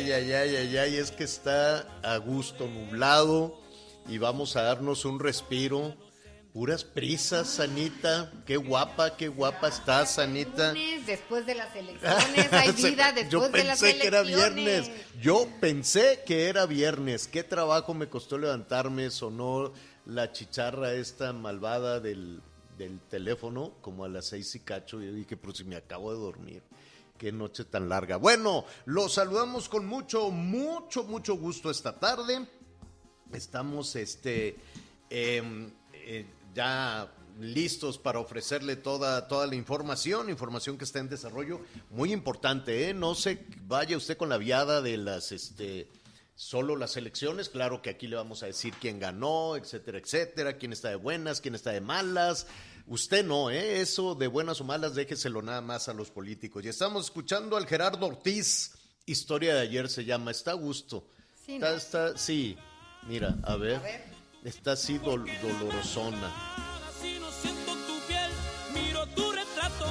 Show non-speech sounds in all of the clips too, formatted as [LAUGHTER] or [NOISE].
Ay, ay, ay, ay, ay, es que está a gusto nublado y vamos a darnos un respiro. Puras prisas, Anita. Qué guapa, qué guapa estás, Anita. Después de las elecciones, hay [LAUGHS] vida después Yo de las pensé que era elecciones. viernes. Yo pensé que era viernes. Qué trabajo me costó levantarme. Sonó la chicharra esta malvada del, del teléfono como a las seis y cacho. Yo dije, pero si me acabo de dormir. Qué noche tan larga. Bueno, los saludamos con mucho, mucho, mucho gusto esta tarde. Estamos este em, eh, ya listos para ofrecerle toda, toda la información, información que está en desarrollo, muy importante, ¿eh? No se vaya usted con la viada de las este solo las elecciones, claro que aquí le vamos a decir quién ganó, etcétera, etcétera, quién está de buenas, quién está de malas. Usted no, ¿eh? Eso de buenas o malas, déjeselo nada más a los políticos. Y estamos escuchando al Gerardo Ortiz. Historia de ayer se llama. Está a gusto. Sí, está, ¿no? está, sí. Mira, a ver. A ver. Está así dol- dolorosona. Si no siento tu piel, miro tu retrato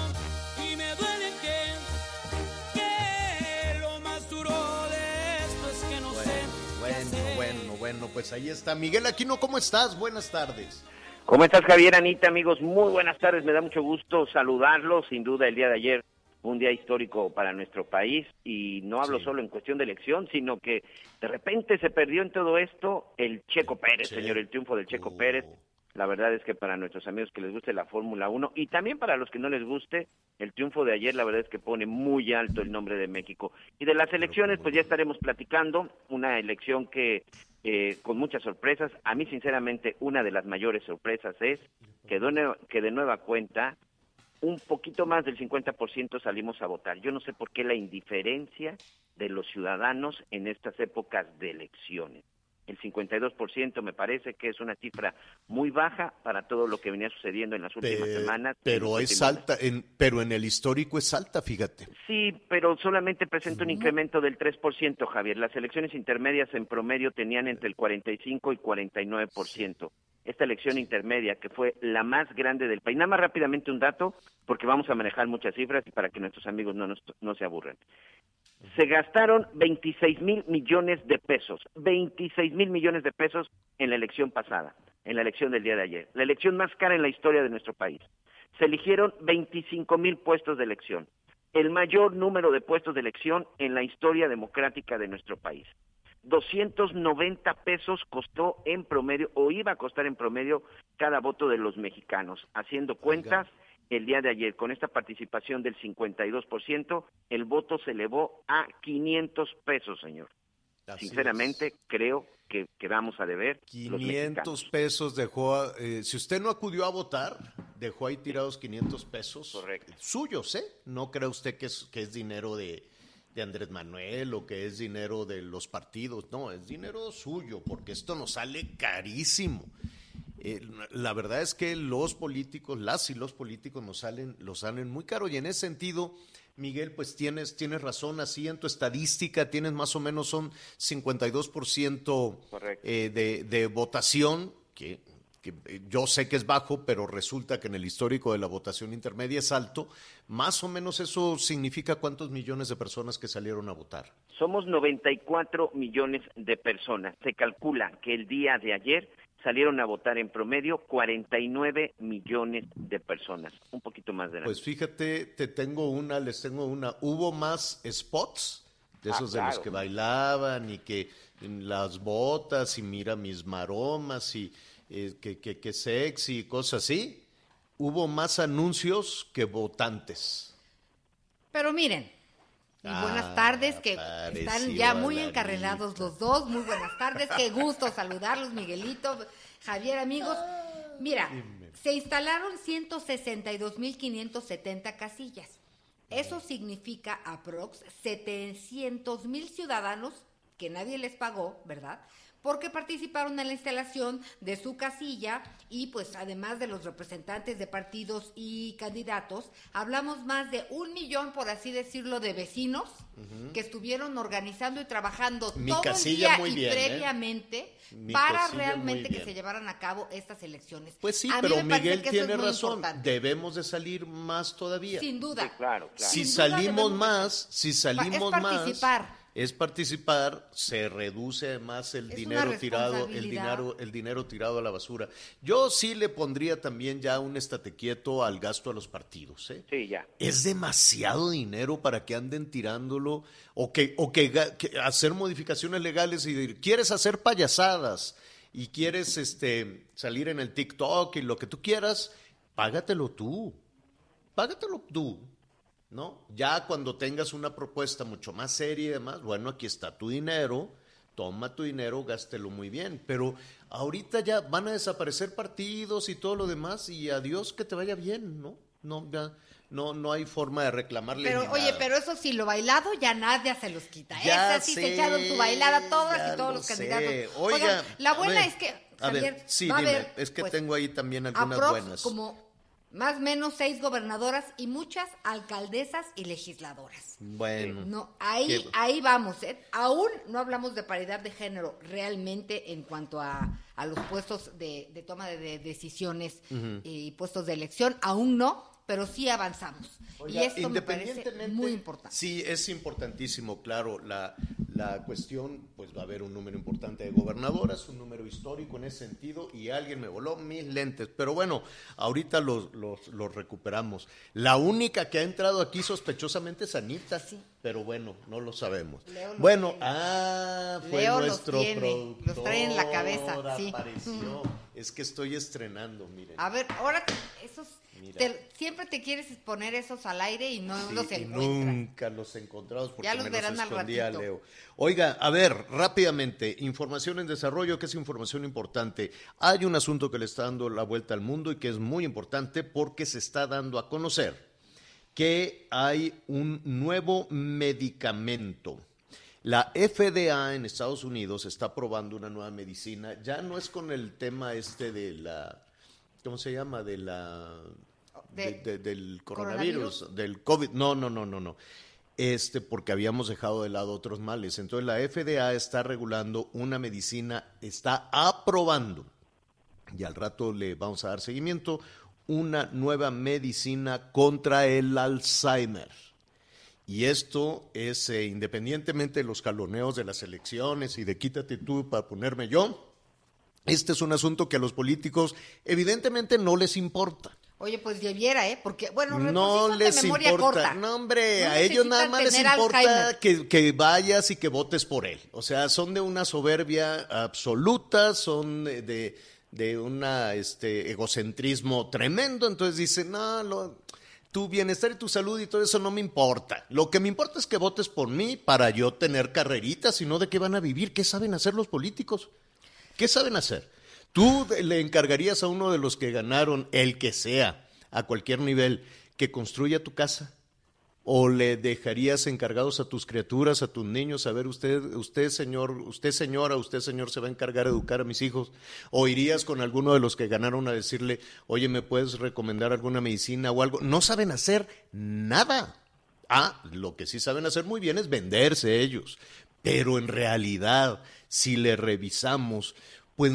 y me duele que, que lo más duro de esto es que no sé. qué Bueno, hacer. bueno, bueno, pues ahí está. Miguel Aquino, ¿cómo estás? Buenas tardes. ¿Cómo estás, Javier, Anita, amigos? Muy buenas tardes, me da mucho gusto saludarlos. Sin duda, el día de ayer fue un día histórico para nuestro país y no hablo Sí. solo en cuestión de elección, sino que de repente se perdió en todo esto el Checo Pérez, señor, el triunfo del Checo Oh. Pérez. La verdad es que para nuestros amigos que les guste la Fórmula 1 y también para los que no les guste, el triunfo de ayer la verdad es que pone muy alto el nombre de México. Y de las elecciones, pues ya estaremos platicando, una elección que eh, con muchas sorpresas, a mí sinceramente una de las mayores sorpresas es que de, que de nueva cuenta un poquito más del 50% salimos a votar. Yo no sé por qué la indiferencia de los ciudadanos en estas épocas de elecciones. El 52% me parece que es una cifra muy baja para todo lo que venía sucediendo en las últimas Pe- semanas. pero es alta, en, pero en el histórico es alta, fíjate. Sí, pero solamente presenta un incremento del 3%, Javier. Las elecciones intermedias en promedio tenían entre el 45 y 49%. Esta elección intermedia, que fue la más grande del país. Nada más rápidamente un dato, porque vamos a manejar muchas cifras y para que nuestros amigos no, nos- no se aburran. Se gastaron 26 mil millones de pesos, 26 mil millones de pesos en la elección pasada, en la elección del día de ayer, la elección más cara en la historia de nuestro país. Se eligieron 25 mil puestos de elección, el mayor número de puestos de elección en la historia democrática de nuestro país. 290 pesos costó en promedio, o iba a costar en promedio, cada voto de los mexicanos. Haciendo cuentas, el día de ayer, con esta participación del 52%, el voto se elevó a 500 pesos, señor. Así Sinceramente, es. creo que, que vamos a deber los 500 mexicanos. pesos dejó, eh, si usted no acudió a votar, dejó ahí tirados 500 pesos. Correcto. Suyos, ¿eh? No cree usted que es, que es dinero de, de Andrés Manuel o que es dinero de los partidos. No, es dinero suyo, porque esto nos sale carísimo. Eh, la verdad es que los políticos, las y los políticos nos salen, los salen muy caro y en ese sentido, Miguel, pues tienes, tienes razón, así en tu estadística tienes más o menos son 52% Correcto. eh, de, de votación, que que eh, yo sé que es bajo, pero resulta que en el histórico de la votación intermedia es alto, más o menos eso significa cuántos millones de personas que salieron a votar. Somos 94 millones de personas. Se calcula que el día de ayer salieron a votar en promedio 49 millones de personas, un poquito más de la Pues fíjate, te tengo una, les tengo una. Hubo más spots de Ah, esos de los claro. que bailaban y que en las botas y mira mis maromas y eh, que, que, que sexy y cosas así. Hubo más anuncios que votantes. Pero miren, y buenas tardes, que están ya muy encarrelados los dos. Muy buenas tardes, qué gusto saludarlos, Miguelito, Javier, amigos. Mira, se instalaron 162.570 casillas. Eso significa aprox 700.000 ciudadanos que nadie les pagó, ¿verdad? Porque participaron en la instalación de su casilla y pues además de los representantes de partidos y candidatos, hablamos más de un millón, por así decirlo, de vecinos que estuvieron organizando y trabajando Mi todo el día muy y bien, ¿eh? previamente para realmente que se llevaran a cabo estas elecciones. Pues sí, A pero Miguel tiene es razón. importante. Debemos de salir más todavía. Sin duda. Sí, claro, claro. Si Sin salimos más, si salimos más, participar. Es participar, se reduce además el Es dinero tirado, el dinero, el dinero tirado a la basura. Yo sí le pondría también ya un estate quieto al gasto a los partidos, ¿eh? Sí, ya. Es demasiado dinero para que anden tirándolo o que, o que hacer modificaciones legales y decir, quieres hacer payasadas y quieres este, salir en el TikTok y lo que tú quieras, págatelo tú. Págatelo tú. ¿No? Ya cuando tengas una propuesta mucho más seria y demás, bueno, aquí está tu dinero, toma tu dinero, gástelo muy bien. Pero ahorita ya van a desaparecer partidos y todo lo demás y adiós que te vaya bien, ¿no? No, ya, no, no hay forma de reclamarle. Pero, oye, pero eso sí, lo bailado ya nadie se los quita. Ya Esas sí sé, se echaron su bailada todas y todos lo los sé. candidatos. Oiga, Oigan, la buena ver, es que, a ver, Javier, sí, va a dime, haber, es que pues, tengo ahí también algunas buenas. como más o menos seis gobernadoras y muchas alcaldesas y legisladoras. Bueno. No, ahí, Qué- ahí vamos. ¿eh? Aún no hablamos de paridad de género realmente en cuanto a, a los puestos de, de toma de, de decisiones y puestos de elección. Aún no, pero sí avanzamos. Oiga, y esto me parece independientemente- muy importante. Sí, es importantísimo, claro. La, la cuestión, pues va a haber un número importante de gobernadoras, un número histórico en ese sentido, y alguien me voló mis lentes. Pero bueno, ahorita los, los, los recuperamos. La única que ha entrado aquí sospechosamente es Anita, Sí. pero bueno, no lo sabemos. Leo bueno, ah, fue Leo los nuestro tiene, productor. los trae en la cabeza, sí. Apareció. Es que estoy estrenando, miren. A ver, ahora esos. Te- siempre te quieres poner esos al aire y no Sí, los encuentras. nunca los encontramos porque Ya los me verán los al escondía ratito. Leo. Oiga, a ver, rápidamente, información en desarrollo, que es información importante. Hay un asunto que le está dando la vuelta al mundo y que es muy importante porque se está dando a conocer que hay un nuevo medicamento. La FDA en Estados Unidos está probando una nueva medicina. Ya no es con el tema este de la, ¿cómo se llama? De la, De- de- de- del ¿Coronavirus? coronavirus, del COVID. No, no, no, no, no. Este, porque habíamos dejado de lado otros males. Entonces la FDA está regulando una medicina, está aprobando, y al rato le vamos a dar seguimiento, una nueva medicina contra el Alzheimer. Y esto es eh, independientemente de los jaloneos de las elecciones y de quítate tú para ponerme yo. Este es un asunto que a los políticos evidentemente no les importa. Oye, pues debiera, ¿eh? Porque, bueno, No de les memoria importa. corta. No, hombre, No a ellos nada más les importa que, que vayas y que votes por él. O sea, son de una soberbia absoluta, son de, de, de una este egocentrismo tremendo. Entonces dicen, no, lo- tu bienestar y tu salud y todo eso no me importa. Lo que me importa es que votes por mí para yo tener carreritas y no de qué van a vivir. ¿Qué saben hacer los políticos? ¿Qué saben hacer? ¿Tú le encargarías a uno de los que ganaron, el que sea, a cualquier nivel, que construya tu casa? ¿O le dejarías encargados a tus criaturas, a tus niños, a ver, usted, usted señor, usted señora, usted señor se va a encargar de educar a mis hijos? ¿O irías con alguno de los que ganaron a decirle, oye, ¿me puedes recomendar alguna medicina o algo? No saben hacer nada. Ah, lo que sí saben hacer muy bien es venderse ellos. Pero en realidad, si le revisamos, pues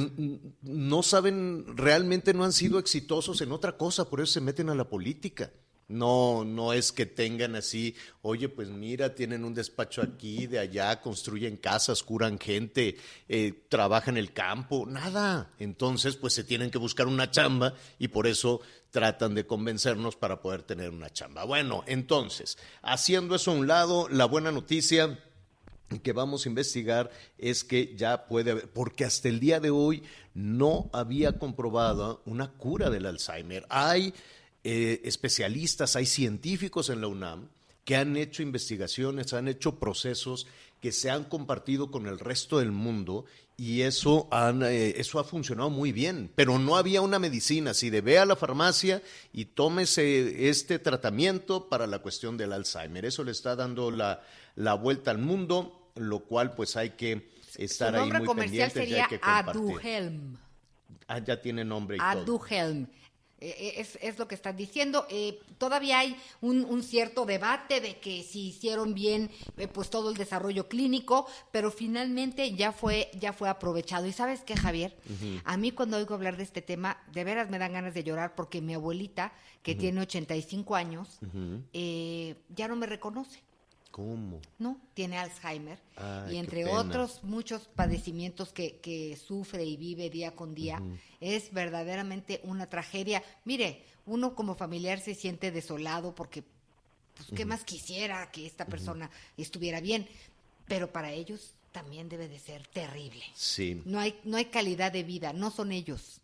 no saben, realmente no han sido exitosos en otra cosa, por eso se meten a la política. No, no es que tengan así, oye, pues mira, tienen un despacho aquí, de allá, construyen casas, curan gente, eh, trabajan el campo, nada. Entonces, pues se tienen que buscar una chamba y por eso tratan de convencernos para poder tener una chamba. Bueno, entonces, haciendo eso a un lado, la buena noticia que vamos a investigar es que ya puede haber, porque hasta el día de hoy no había comprobado una cura del Alzheimer. Hay eh, especialistas, hay científicos en la UNAM que han hecho investigaciones, han hecho procesos que se han compartido con el resto del mundo y eso, han, eh, ha funcionado muy bien, pero no había una medicina. Si de ve a la farmacia y tómese este tratamiento para la cuestión del Alzheimer, eso le está dando la vuelta al mundo, lo cual pues hay que estar Su ahí muy comercial pendientes y sería hay que compartir. Aduhelm. Ah, ya tiene nombre y. Aduhelm. Eh, eh, Es, es lo que están diciendo. Eh, todavía hay un, un cierto debate de que si hicieron bien eh, pues todo el desarrollo clínico, pero finalmente ya fue ya fue aprovechado. ¿Y sabes qué, Javier? A mí cuando oigo hablar de este tema, de veras me dan ganas de llorar porque mi abuelita, que tiene 85 años, eh, ya no me reconoce. ¿Cómo? ¿no? Tiene Alzheimer Ay, y entre otros muchos padecimientos que, que sufre y vive día con día, es verdaderamente una tragedia. Mire, uno como familiar se siente desolado porque, pues, ¿qué más quisiera que esta persona estuviera bien? Pero para ellos también debe de ser terrible. Sí. No hay, no hay calidad de vida, no son ellos.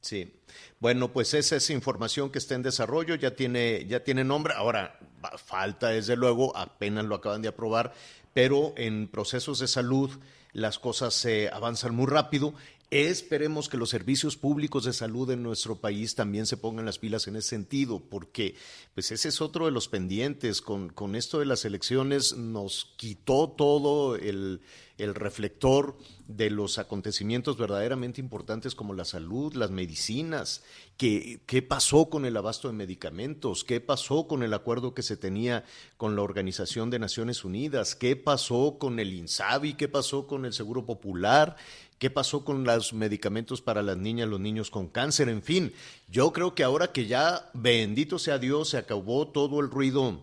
Sí. Bueno, pues esa es información que está en desarrollo, ya tiene, ya tiene nombre. Ahora, falta, desde luego, apenas lo acaban de aprobar, pero en procesos de salud las cosas se avanzan muy rápido. Esperemos que los servicios públicos de salud en nuestro país también se pongan las pilas en ese sentido, porque pues ese es otro de los pendientes. Con, con esto de las elecciones nos quitó todo el, el reflector de los acontecimientos verdaderamente importantes como la salud, las medicinas, ¿Qué, qué pasó con el abasto de medicamentos, qué pasó con el acuerdo que se tenía con la Organización de Naciones Unidas, qué pasó con el INSABI, qué pasó con el Seguro Popular, qué pasó con los medicamentos para las niñas, los niños con cáncer, en fin. Yo creo que ahora que ya, bendito sea Dios, se acabó todo el ruido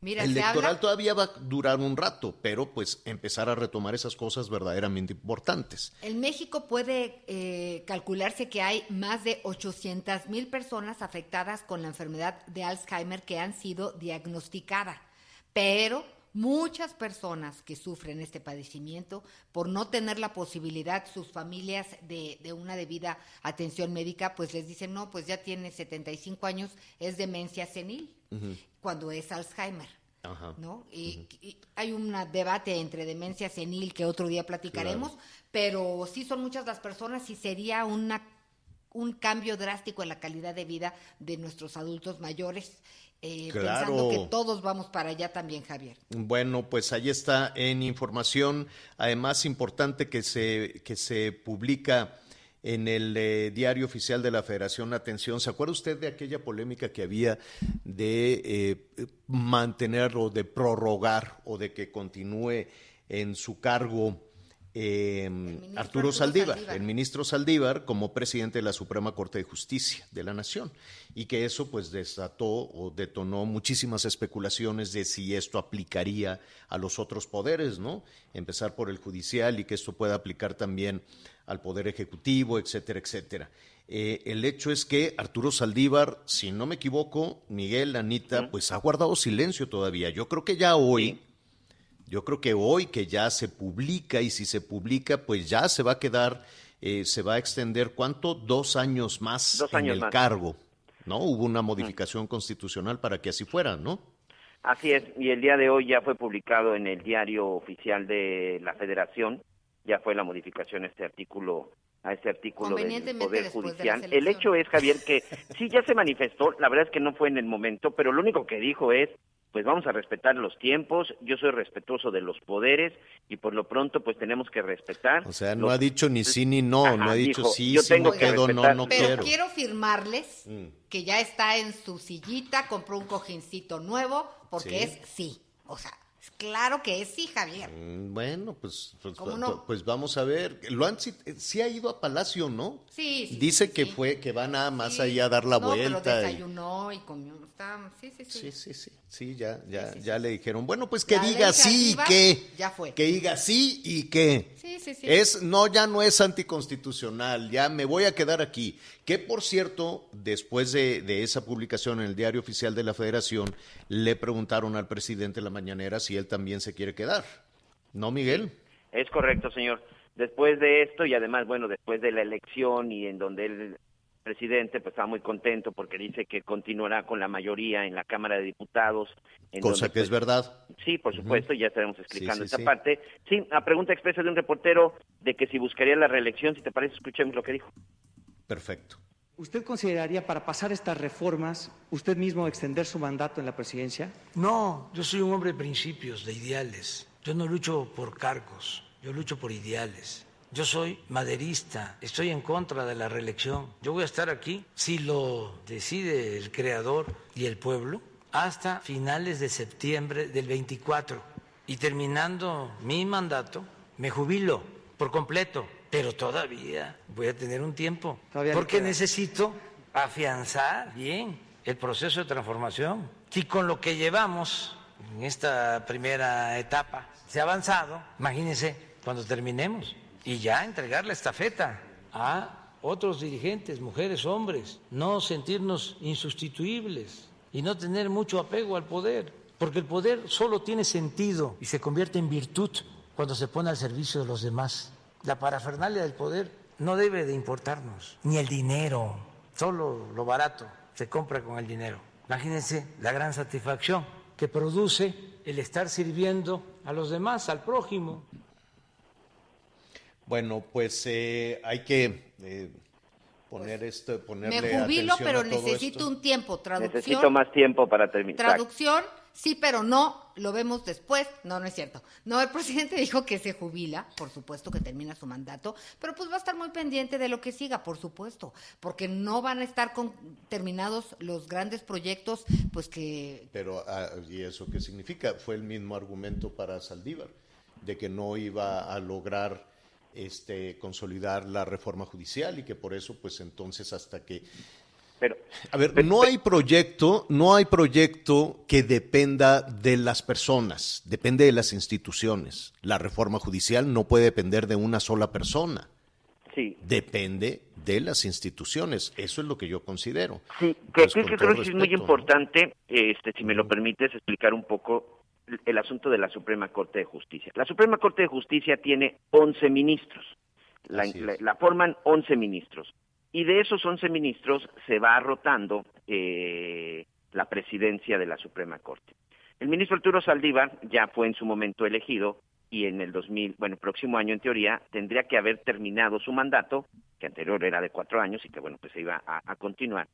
Mira, el electoral habla- todavía va a durar un rato, pero pues empezar a retomar esas cosas verdaderamente importantes. En México puede eh, calcularse que hay más de 800 mil personas afectadas con la enfermedad de Alzheimer que han sido diagnosticadas, pero muchas personas que sufren este padecimiento, por no tener la posibilidad, sus familias, de, de una debida atención médica, pues les dicen, no, pues ya tiene 75 años, es demencia senil, cuando es Alzheimer. Ajá. ¿no? Y, y hay un debate entre demencia senil que otro día platicaremos, pero sí son muchas las personas y sería una un cambio drástico en la calidad de vida de nuestros adultos mayores, eh, Claro. pensando que todos vamos para allá también, Javier. Bueno, pues ahí está en información, además importante que se, que se publica en el eh, diario oficial de la Federación Atención. ¿Se acuerda usted de aquella polémica que había de eh, mantener o de prorrogar o de que continúe en su cargo eh, ministro Arturo Arturo Saldívar, Saldívar. el ministro Saldívar como presidente de la Suprema Corte de Justicia de la Nación y que eso pues desató o detonó muchísimas especulaciones de si esto aplicaría a los otros poderes, ¿no? Empezar por el judicial y que esto pueda aplicar también al poder ejecutivo, etcétera, etcétera. Eh, el hecho es que Arturo Saldívar, si no me equivoco, Miguel, Anita, pues ha guardado silencio todavía. Yo creo que ya hoy, yo creo que hoy que ya se publica y si se publica, pues ya se va a quedar, eh, se va a extender, ¿cuánto? Dos años más Dos en el más. cargo, ¿no? Hubo una modificación constitucional para que así fuera, ¿no? Así es, y el día de hoy ya fue publicado en el diario oficial de la Federación, ya fue la modificación a este artículo a este artículo del Poder después de Judicial. las El hecho es, Javier, que sí ya se manifestó, la verdad es que no fue en el momento, pero lo único que dijo es, pues vamos a respetar los tiempos, yo soy respetuoso de los poderes y por lo pronto pues tenemos que respetar. O sea, no los- ha dicho ni sí ni no, Ajá, no ha dicho dijo, sí, yo sí tengo me que quedo, no, respetar. no Pero quiero. quiero firmarles Mm. que ya está en su sillita, compró un cojincito nuevo, porque Sí. es sí. O sea, Claro que sí, Javier. Mm, Bueno, pues, pues, ¿Cómo pues- no? pues vamos a ver. Lo han cit- eh, sí ha ido a Palacio, ¿no? Sí, sí, Dice sí, que sí. fue que va nada más Sí. ahí a dar la no, vuelta. desayunó y comió. Está, sí, sí, sí. Sí, sí, sí, sí, ya, ya, Sí, sí, ya sí, le dijeron, bueno, pues que diga sí y qué. ya fue. Que diga sí y qué. Sí, sí, sí. Es, no, ya no es anticonstitucional, ya me voy a quedar aquí. Que por cierto, después de, de esa publicación en el diario oficial de la Federación, le preguntaron al presidente en la mañanera si él también se quiere quedar. ¿No, Miguel? Es correcto, señor. Después de esto y además, bueno, después de la elección y en donde el presidente pues estaba muy contento porque dice que continuará con la mayoría en la Cámara de Diputados. en Cosa donde, que es pues, verdad. Sí, por supuesto, ya estaremos explicando Sí, sí, esta sí. parte. Sí, a pregunta expresa de un reportero de que si buscaría la reelección, si te parece, escuchemos lo que dijo. Perfecto. ¿Usted consideraría para pasar estas reformas usted mismo extender su mandato en la presidencia? No, yo soy un hombre de principios, de ideales. Yo no lucho por cargos, yo lucho por ideales. Yo soy maderista, estoy en contra de la reelección. Yo voy a estar aquí, si lo decide el creador y el pueblo, hasta finales de septiembre del 24. Y terminando mi mandato, me jubilo por completo, pero todavía voy a tener un tiempo, Todavía porque necesito afianzar bien el proceso de transformación. Si con lo que llevamos en esta primera etapa se ha avanzado, imagínense cuando terminemos y ya entregar la estafeta a otros dirigentes, mujeres, hombres, no sentirnos insustituibles y no tener mucho apego al poder, porque el poder solo tiene sentido y se convierte en virtud cuando se pone al servicio de los demás. La parafernalia del poder no debe de importarnos, ni el dinero, solo lo barato se compra con el dinero. Imagínense la gran satisfacción que produce el estar sirviendo a los demás, al prójimo. Bueno, pues eh, hay que eh, poner esto, ponerle Me jubilo, atención pero a todo necesito esto. un tiempo. Traducción. Necesito más tiempo para terminar. Traducción, sí, pero no, lo vemos después. No, no es cierto. No, el [LAUGHS] presidente dijo que se jubila, por supuesto que termina su mandato, pero pues va a estar muy pendiente de lo que siga, por supuesto, porque no van a estar con, terminados los grandes proyectos, pues que Pero, ah, ¿y eso qué significa? Fue el mismo argumento para Saldívar, de que no iba a lograr este, consolidar la reforma judicial y que por eso, pues entonces hasta que... Pero, A ver, no hay proyecto, no hay proyecto que dependa de las personas, depende de las instituciones. La reforma judicial no puede depender de una sola persona, sí, depende de las instituciones. Eso es lo que yo considero. Sí, que Pues, que creo que es muy importante, este, si me lo permites, explicar un poco el- el asunto de la Suprema Corte de Justicia. La Suprema Corte de Justicia tiene 11 ministros, la forman 11 ministros, y de esos 11 ministros se va rotando eh, la presidencia de la Suprema Corte. El ministro Arturo Saldívar ya fue en su momento elegido y en el 2000, bueno, el próximo año en teoría tendría que haber terminado su mandato, que anterior era de cuatro años y que bueno, pues se iba a, continuar.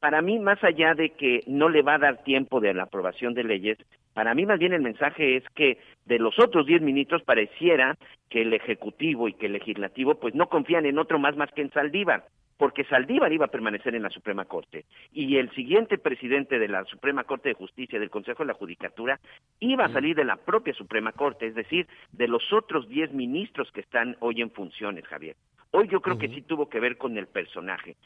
Para mí, más allá de que no le va a dar tiempo de la aprobación de leyes, para mí más bien el mensaje es que de los otros diez ministros pareciera que el Ejecutivo y que el Legislativo pues no confían en otro más más que en Saldívar porque Saldívar iba a permanecer en la Suprema Corte y el siguiente presidente de la Suprema Corte de Justicia del Consejo de la Judicatura iba a salir de la propia Suprema Corte, es decir, de los otros 10 ministros que están hoy en funciones, Javier. Hoy yo creo que sí tuvo que ver con el personaje.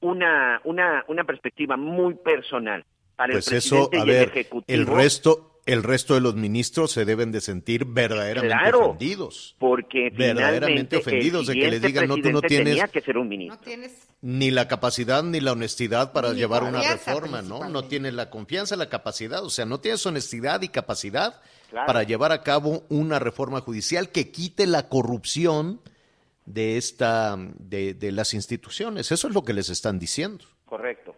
Una, una, una perspectiva muy personal para Pues el eso, presidente a y el ver, Ejecutivo. el resto, el resto de los ministros se deben de sentir verdaderamente Claro, ofendidos. porque verdaderamente ofendidos de que les siguiente digan, no, tú no tienes tenía que ser un ministro. no tienes ni la capacidad ni la honestidad para Ni llevar una reforma, ¿no? No tienes la confianza, la capacidad, o sea, no tienes honestidad y capacidad Claro. para llevar a cabo una reforma judicial que quite la corrupción de esta de, de las instituciones. Eso es lo que les están diciendo. Correcto.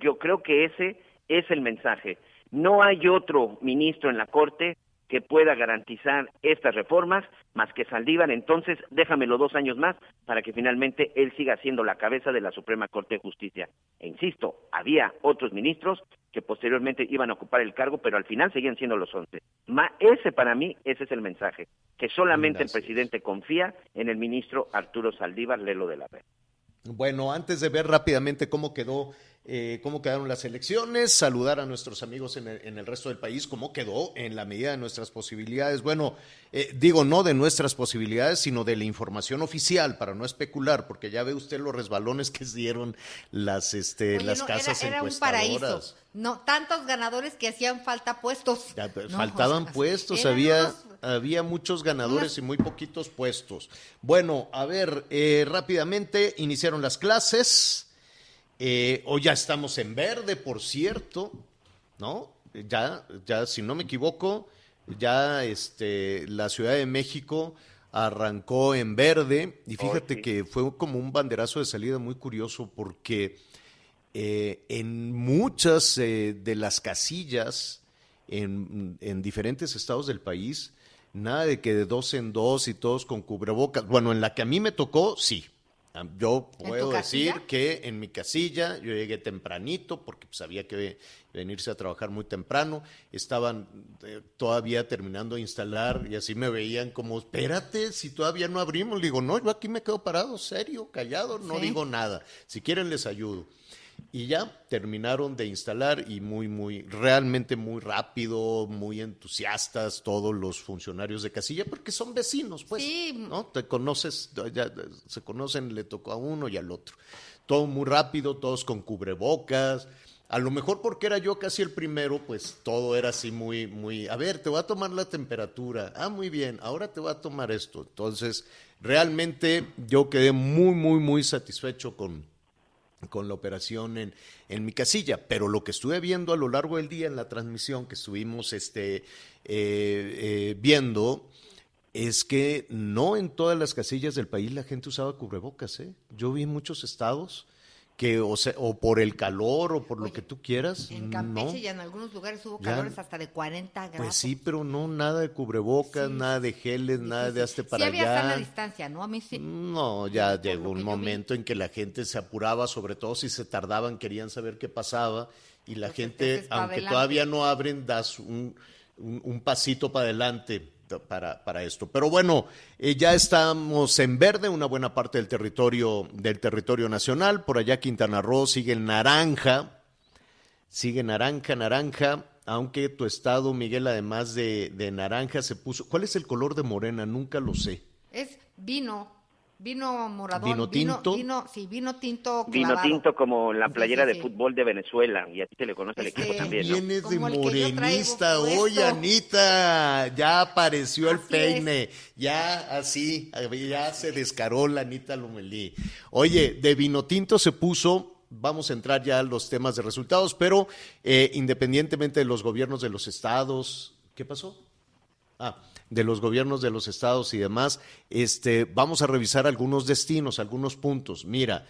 Yo creo que ese es el mensaje. No hay otro ministro en la Corte que pueda garantizar estas reformas más que Saldívar, entonces déjamelo dos años más para que finalmente él siga siendo la cabeza de la Suprema Corte de Justicia. E insisto, había otros ministros que posteriormente iban a ocupar el cargo, pero al final seguían siendo los once. Ma, ese para mí, ese es el mensaje, que solamente el presidente confía en el ministro Arturo Saldívar Lelo de la Red. Bueno, antes de ver rápidamente cómo quedó eh, cómo quedaron las elecciones, saludar a nuestros amigos en el, en el resto del país, cómo quedó en la medida de nuestras posibilidades. Bueno, eh, digo no de nuestras posibilidades, sino de la información oficial, para no especular, porque ya ve usted los resbalones que [LAUGHS] dieron las, este, Oye, las no, casas era, era un encuestadoras. paraíso. No, tantos ganadores que hacían falta puestos. Ya, pues, No, faltaban o sea, puestos, había, unos- había muchos ganadores unas- y muy poquitos puestos. Bueno, a ver, eh, rápidamente iniciaron las clases. Eh, hoy ya estamos en verde, por cierto, ¿no? Ya, ya, si no me equivoco, ya este, la Ciudad de México arrancó en verde y fíjate sí. que fue como un banderazo de salida muy curioso porque eh, en muchas eh, de las casillas en, en diferentes estados del país, nada de que de dos en dos y todos con cubrebocas. Bueno, en la que a mí me tocó, sí. Yo ¿En puedo decir que en mi casilla yo llegué tempranito porque pues, había que venirse a trabajar muy temprano. Estaban eh, todavía terminando de instalar y así me veían como, espérate, si todavía no abrimos. Le digo, no, yo aquí me quedo parado, serio, callado, no Sí. digo nada. Si quieren les ayudo. Y ya terminaron de instalar y muy, muy, realmente muy rápido, muy entusiastas todos los funcionarios de casilla, porque son vecinos, pues, Sí. ¿no? Te conoces, ya se conocen, le tocó a uno y al otro. Todo muy rápido, todos con cubrebocas. A lo mejor porque era yo casi el primero, pues todo era así muy, muy, a ver, te voy a tomar la temperatura. Ah, muy bien, ahora te voy a tomar esto. Entonces, realmente yo quedé muy, muy, muy satisfecho con, con la operación en, en mi casilla, pero lo que estuve viendo a lo largo del día en la transmisión que estuvimos este, eh, eh, viendo es que no en todas las casillas del país la gente usaba cubrebocas. ¿eh? Yo vi en muchos estados que o, sea, o por el calor o por lo que tú quieras, En Campeche no. y en algunos lugares hubo Ya- calores hasta de 40 grados. Pues sí, pero no nada de cubrebocas, Sí, nada de geles, nada de hazte para sí había sana allá. distancia, ¿no? A mí sí. No, ya llegó un vi. momento en que la gente se apuraba, sobre todo si se tardaban, querían saber qué pasaba, y la Pues gente, aunque todavía no abren, das un, un- un pasito para adelante para, para esto. Pero bueno, eh, ya estamos en verde, una buena parte del territorio, del territorio nacional. Por allá Quintana Roo sigue en naranja, sigue naranja, naranja. Aunque tu estado, Miguel, además de, de naranja, se puso. ¿Cuál es el color de morena? Nunca lo sé. Es vino, vino moradón. ¿Vino tinto? Vino, sí, vino tinto Vino clavado. tinto como la Sí, playera sí, de fútbol de Venezuela, y a ti te le conoce el Este, equipo también, ¿no? Vienes de morenista, oye Anita, ya apareció el Así peine, ya así, ya se descaró la Anita Lomelí. Oye, de vino tinto se puso, vamos a entrar ya a los temas de resultados, pero eh, independientemente de los gobiernos de los estados, ¿qué pasó? Ah, de los gobiernos de los estados y demás, este, vamos a revisar algunos destinos, algunos puntos. Mira,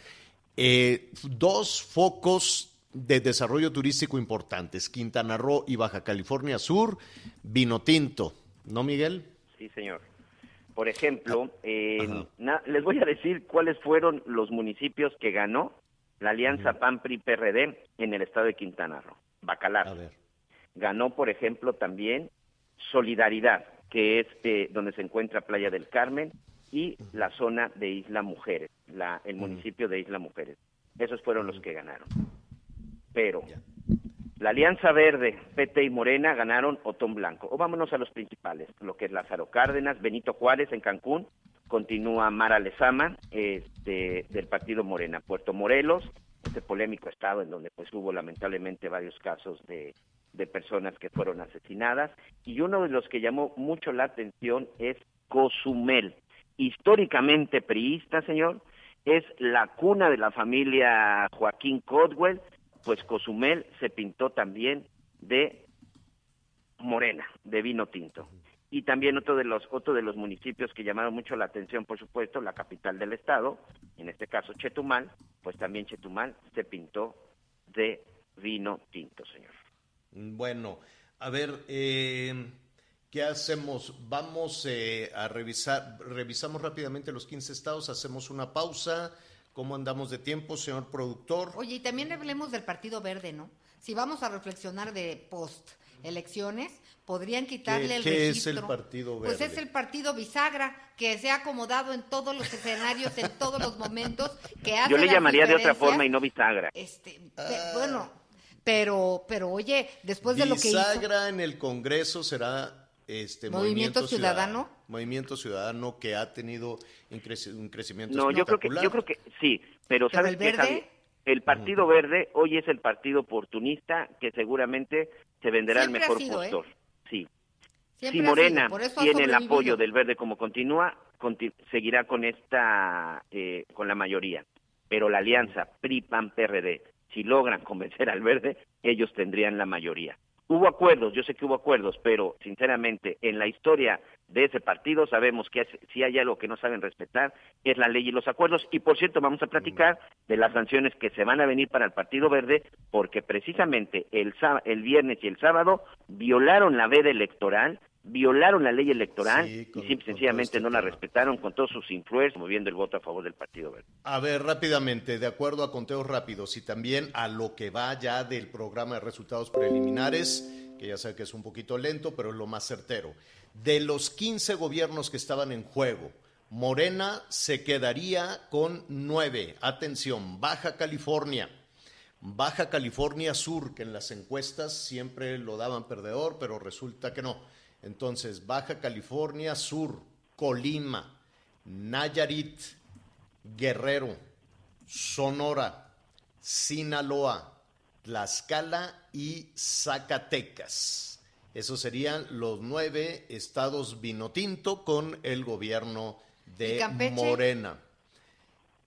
eh, dos focos de desarrollo turístico importantes, Quintana Roo y Baja California Sur, vino tinto, ¿no, Miguel? Sí, señor. Por ejemplo, eh, Ajá. na- les voy a decir cuáles fueron los municipios que ganó la alianza PAN-PRI-PRD en el estado de Quintana Roo. Bacalar. A ver. Ganó, por ejemplo, también Solidaridad, que es eh, donde se encuentra Playa del Carmen y la zona de Isla Mujeres, la, el municipio de Isla Mujeres. Esos fueron los que ganaron. Pero la Alianza Verde, PT y Morena ganaron Otón Blanco. O vámonos a los principales, lo que es Lázaro Cárdenas, Benito Juárez en Cancún, continúa Mara Lezama este, del partido Morena, Puerto Morelos, este polémico estado en donde pues hubo lamentablemente varios casos de, de personas que fueron asesinadas y uno de los que llamó mucho la atención es Cozumel, históricamente priista, señor, es la cuna de la familia Joaquín Codwell, pues Cozumel se pintó también de morena, de vino tinto. Y también otro de los otro de los municipios que llamaron mucho la atención, por supuesto, la capital del estado, en este caso Chetumal, pues también Chetumal se pintó de vino tinto, señor. Bueno, a ver, eh, ¿qué hacemos? Vamos eh, a revisar, revisamos rápidamente los 15 estados, hacemos una pausa. ¿Cómo andamos de tiempo, señor productor? Oye, y también hablemos del Partido Verde, ¿no? Si vamos a reflexionar de post elecciones, podrían quitarle ¿Qué- el qué es registro. el Partido Pues Verde? es el partido bisagra que se ha acomodado en todos los escenarios, en todos los momentos, que hace Yo le llamaría de otra forma y no bisagra. Este, bueno, pero, pero oye, después de lo que hizo, Bisagra en el Congreso será este Movimiento Movimiento, Ciudadano. Movimiento Ciudadano que ha tenido un, creci- un crecimiento No, yo creo que yo creo que sí, pero Pero sabes el qué, verde- Javi? el Partido Verde hoy es el partido oportunista que seguramente se venderá Siempre el mejor sido, ¿eh? postor. Sí. siempre si Morena tiene el apoyo del Verde como continúa, conti- seguirá con esta eh, con la mayoría. Pero la alianza PRI PAN PRD, si logran convencer al Verde, ellos tendrían la mayoría. Hubo acuerdos, yo sé que hubo acuerdos, pero sinceramente en la historia de ese partido sabemos que si hay algo que no saben respetar es la ley y los acuerdos. Y por cierto, vamos a platicar de las sanciones que se van a venir para el Partido Verde, porque precisamente el, el viernes y el sábado violaron la veda electoral, violaron la ley electoral Sí, con- y simple sencillamente este no la tema. respetaron con todos sus influencers, moviendo el voto a favor del Partido Verde. A ver, rápidamente, de acuerdo a conteos rápidos y también a lo que va ya del programa de resultados preliminares, que ya sé que es un poquito lento, pero es lo más certero. De los 15 gobiernos que estaban en juego, Morena se quedaría con nueve. Atención, Baja California. Baja California Sur, que en las encuestas siempre lo daban perdedor, pero resulta que no. Entonces, Baja California Sur, Colima, Nayarit, Guerrero, Sonora, Sinaloa, Tlaxcala y Zacatecas. Esos serían los nueve estados vinotinto con el gobierno ¿Y de? Morena.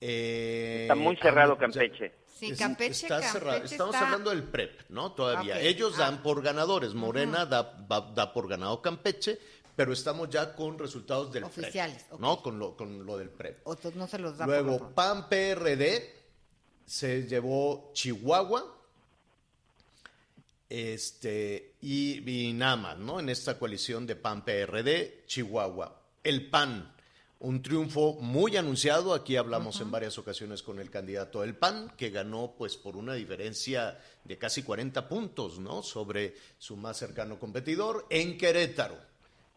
Eh, Está muy cerrado ah, Campeche. Sí, es- Campeche, está Campeche cerrado. Estamos está- hablando del PREP, ¿no? Todavía. Ellos ah. dan por ganadores. Morena da, por ganado Campeche, pero estamos ya con resultados del Oficiales, PREP. ¿no? Con lo, con lo del PREP. otros no se los da por Luego. PAN PRD se llevó Chihuahua este, y, y nada más, ¿no? En esta coalición de PAN PRD, Chihuahua. El PAN, un triunfo muy anunciado. Aquí hablamos en varias ocasiones con el candidato del PAN, que ganó pues por una diferencia de casi 40 puntos, ¿no? Sobre su más cercano competidor en Querétaro.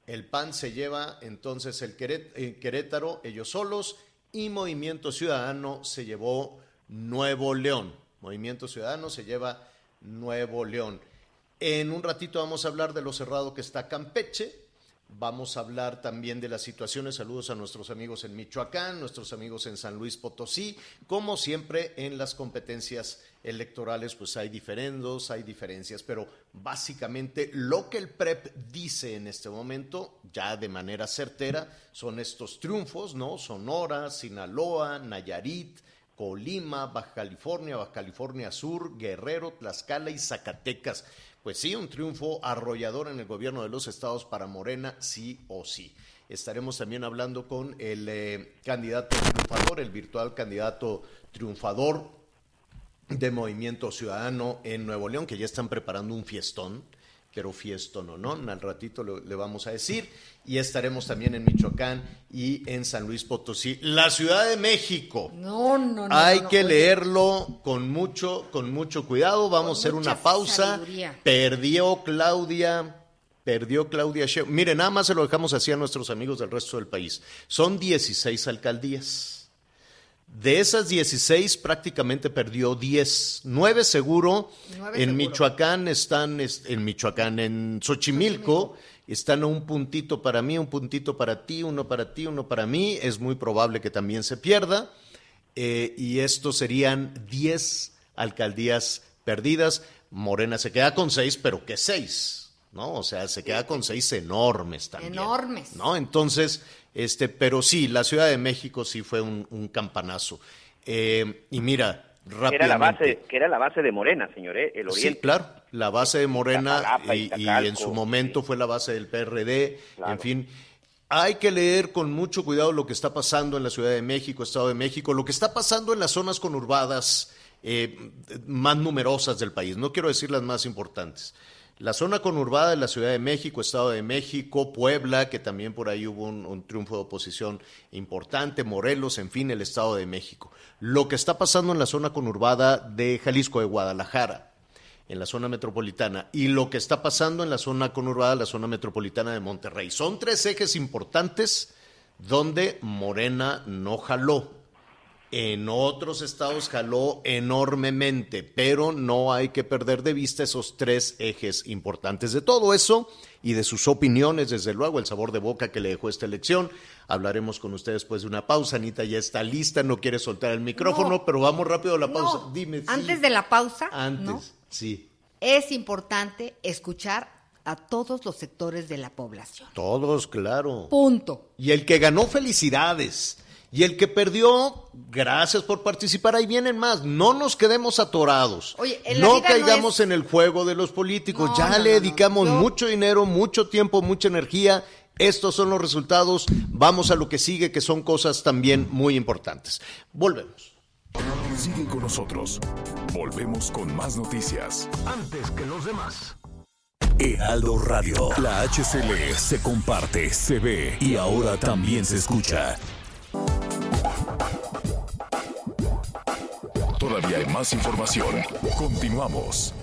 El PAN se lleva entonces el eh, Querétaro, ellos solos, y Movimiento Ciudadano se llevó Nuevo León. Movimiento Ciudadano se lleva Nuevo León. En un ratito vamos a hablar de lo cerrado que está Campeche. Vamos a hablar también de las situaciones. Saludos a nuestros amigos en Michoacán, nuestros amigos en San Luis Potosí. Como siempre, en las competencias electorales, pues hay diferendos, hay diferencias, pero básicamente lo que el PREP dice en este momento, ya de manera certera, son estos triunfos, ¿no? Sonora, Sinaloa, Nayarit, Colima, Baja California, Baja California Sur, Guerrero, Tlaxcala y Zacatecas. Pues sí, un triunfo arrollador en el gobierno de los estados para Morena, sí o sí. Estaremos también hablando con el eh, candidato triunfador, el virtual candidato triunfador de Movimiento Ciudadano en Nuevo León, que ya están preparando un fiestón, pero fiestón o no, al ratito le, le vamos a decir. Y estaremos también en Michoacán y en San Luis Potosí. La Ciudad de México. No, no, no. Hay no, que oye, leerlo con mucho, con mucho cuidado. Vamos a hacer una pausa. sabiduría. Perdió Claudia, perdió Claudia Sheinbaum. Miren, nada más se lo dejamos así a nuestros amigos del resto del país. Son 16 alcaldías. De esas 16 prácticamente perdió 10, 9 seguro. Nueve en seguro. Michoacán están, es- en Michoacán, en Xochimilco, están a un puntito para mí, un puntito para ti, uno para ti, uno para mí. Es muy probable que también se pierda. Eh, y estos serían 10 alcaldías perdidas. Morena se queda con 6, pero ¿qué 6? ¿No? O sea, se queda con 6 enormes también. Enormes. ¿No? Entonces, este, pero sí, la Ciudad de México sí fue un, un campanazo. Eh, y mira, Que rápidamente. era la base, que era la base de Morena, señor, ¿eh? el Sí, Oriente. claro, la base de Morena y, en su momento sí. fue la base del PRD, Claro. en fin. Hay que leer con mucho cuidado lo que está pasando en la Ciudad de México, Estado de México, lo que está pasando en las zonas conurbadas eh, más numerosas del país. No quiero decir las más importantes. La zona conurbada de la Ciudad de México, Estado de México, Puebla, que también por ahí hubo un, un triunfo de oposición importante, Morelos, en fin, el Estado de México. Lo que está pasando en la zona conurbada de Jalisco, de Guadalajara, en la zona metropolitana y lo que está pasando en la zona conurbada, la zona metropolitana de Monterrey. Son tres ejes importantes donde Morena no jaló. En otros estados jaló enormemente, pero no hay que perder de vista esos tres ejes importantes. De todo eso y de sus opiniones, desde luego, el sabor de boca que le dejó esta elección. Hablaremos con ustedes después de una pausa. Anita ya está lista, no quiere soltar el micrófono, No. pero vamos rápido a la No, pausa. Dime. sí. Antes de la pausa, Antes, ¿no? sí. es importante escuchar a todos los sectores de la población. Todos, claro. Punto. Y el que ganó, felicidades. Y el que perdió, gracias por participar. Ahí vienen más. No nos quedemos atorados. Oye, en la no caigamos es- en el juego de los políticos. No, ya no, le dedicamos mucho dinero, mucho tiempo, mucha energía. Estos son los resultados. Vamos a lo que sigue, que son cosas también muy importantes. Volvemos. Sigue con nosotros. Volvemos con más noticias. Antes que los demás. Heraldo Radio. La HCL se comparte, se ve y ahora también se escucha. Todavía hay más información. Continuamos.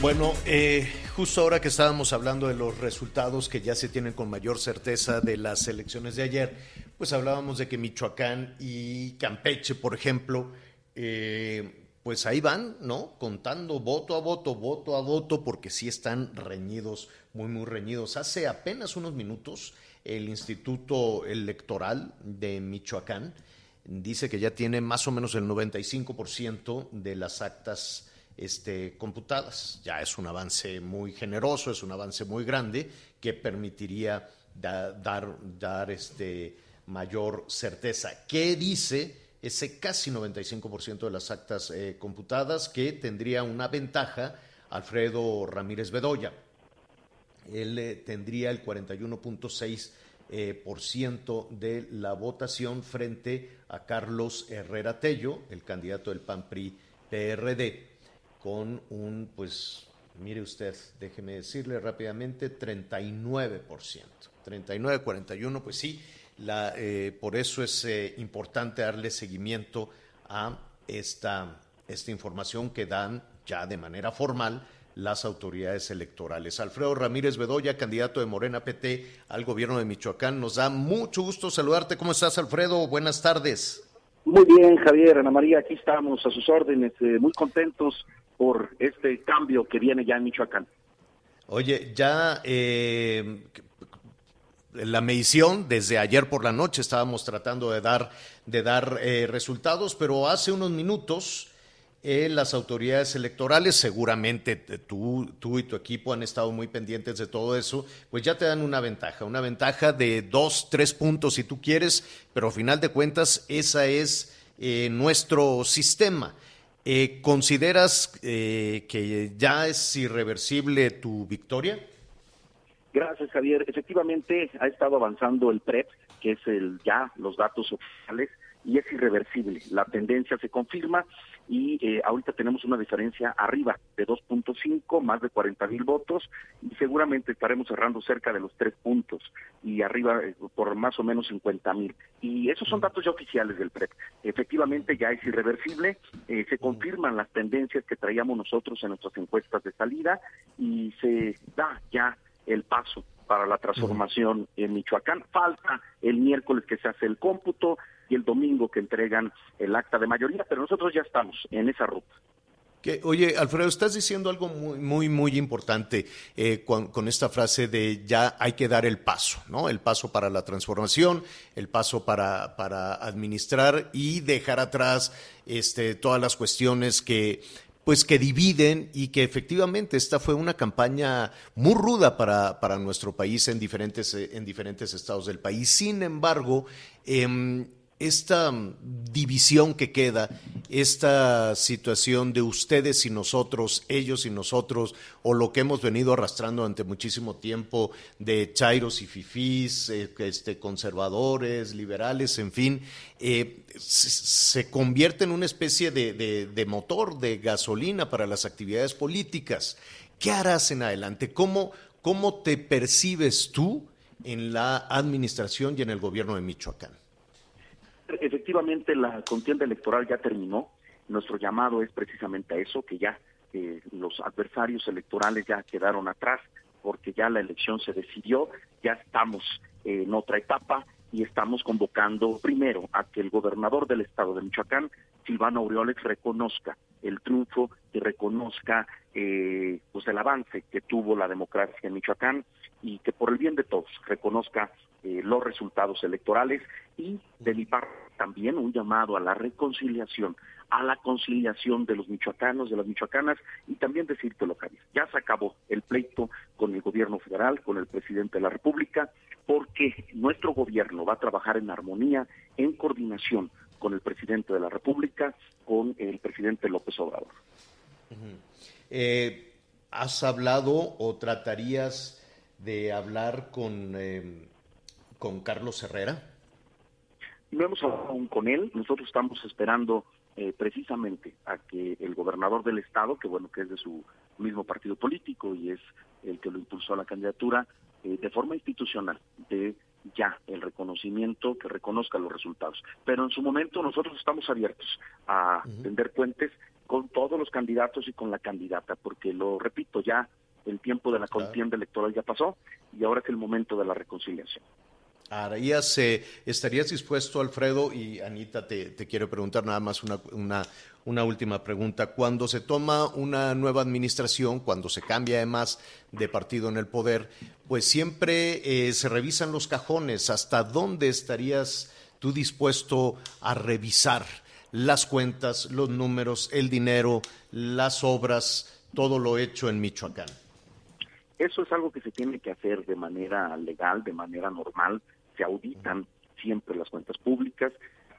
Bueno, eh, justo ahora que estábamos hablando de los resultados que ya se tienen con mayor certeza de las elecciones de ayer, pues hablábamos de que Michoacán y Campeche, por ejemplo, eh, pues ahí van, ¿no? Contando voto a voto, voto a voto, porque sí están reñidos, muy, muy reñidos. Hace apenas unos minutos, el Instituto Electoral de Michoacán dice que ya tiene más o menos el 95% de las actas este, computadas. Ya es un avance muy generoso, es un avance muy grande que permitiría da- dar, dar este, mayor certeza. ¿Qué dice ese casi 95% de las actas eh, computadas que tendría una ventaja Alfredo Ramírez Bedoya? Él eh, tendría el 41.6 eh, por ciento de la votación frente a Carlos Herrera Tello, el candidato del PAN PRI PRD, con un, pues, mire usted, déjeme decirle rápidamente, 39%. 39, 41, pues sí, la, eh, por eso es eh, importante darle seguimiento a esta, esta información que dan ya de manera formal las autoridades electorales. Alfredo Ramírez Bedoya, candidato de Morena PT al gobierno de Michoacán, nos da mucho gusto saludarte. ¿Cómo estás, Alfredo? Buenas tardes. Muy bien, Javier, Ana María, aquí estamos a sus órdenes, eh, muy contentos por este cambio que viene ya en Michoacán. Oye, ya eh, la medición desde ayer por la noche estábamos tratando de dar, de dar eh, resultados, pero hace unos minutos eh, las autoridades electorales, seguramente tú, tú y tu equipo han estado muy pendientes de todo eso, pues ya te dan una ventaja, una ventaja de dos, tres puntos si tú quieres, pero al final de cuentas esa es eh, nuestro sistema. Eh, ¿Consideras eh, que ya es irreversible tu victoria? Gracias, Javier. Efectivamente, ha estado avanzando el PREP, que es el ya los datos oficiales, y es irreversible. La tendencia se confirma y eh, ahorita tenemos una diferencia arriba de 2.5, más de 40 mil votos, y seguramente estaremos cerrando cerca de los tres puntos y arriba eh, por más o menos 50 mil. Y esos son datos ya oficiales del PREP. Efectivamente ya es irreversible, eh, se confirman las tendencias que traíamos nosotros en nuestras encuestas de salida y se da ya el paso para la transformación en Michoacán. Falta el miércoles que se hace el cómputo y el domingo que entregan el acta de mayoría, pero nosotros ya estamos en esa ruta. Oye, Alfredo, estás diciendo algo muy, muy, muy importante eh, con, esta frase de ya hay que dar el paso, ¿no? El paso para la transformación, el paso para, para administrar y dejar atrás este, todas las cuestiones que, pues que dividen y que efectivamente esta fue una campaña muy ruda para, para nuestro país en diferentes, eh, en diferentes estados del país. Sin embargo, em, esta mm, división que queda, esta situación de ustedes y nosotros, ellos y nosotros, o lo que hemos venido arrastrando durante muchísimo tiempo de chairos y fifís, eh, este, conservadores, liberales, en fin, eh, se, convierte en una especie de, de- de motor, de gasolina para las actividades políticas. ¿Qué harás en adelante? ¿Cómo, cómo te percibes tú en la administración y en el gobierno de Michoacán? Efectivamente, la contienda electoral ya terminó. Nuestro llamado es precisamente a eso, que ya eh, los adversarios electorales ya quedaron atrás porque ya la elección se decidió, ya estamos en otra etapa y estamos convocando primero a que el gobernador del estado de Michoacán, Silvano Aureoles, reconozca el triunfo y reconozca eh, pues el avance que tuvo la democracia en Michoacán y que por el bien de todos reconozca eh, los resultados electorales y de mi también un llamado a la reconciliación, a la conciliación de los michoacanos, de las michoacanas y también decírtelo, Javier, ya se acabó el pleito con el gobierno federal, con el presidente de la República, porque nuestro gobierno va a trabajar en armonía, en coordinación con el presidente de la República, con el presidente López Obrador. Eh, ¿Has hablado o tratarías de hablar con, eh, con Carlos Herrera? No hemos hablado aún con él, nosotros estamos esperando eh, precisamente a que el gobernador del estado, que bueno, que es de su mismo partido político y es el que lo impulsó a la candidatura, eh, de forma institucional, de ya el reconocimiento, que reconozca los resultados. Pero en su momento nosotros estamos abiertos a tender puentes con todos los candidatos y con la candidata, porque lo repito, ya el tiempo de la contienda electoral ya pasó y ahora es el momento de la reconciliación. Harías, eh, ¿Estarías dispuesto, Alfredo? Y Anita, te, te quiero preguntar nada más una, una, una, última pregunta. Cuando se toma una nueva administración, cuando se cambia además de partido en el poder, pues siempre eh, se revisan los cajones. ¿Hasta dónde estarías tú dispuesto a revisar las cuentas, los números, el dinero, las obras, todo lo hecho en Michoacán? Eso es algo que se tiene que hacer de manera legal, de manera normal se auditan siempre las cuentas públicas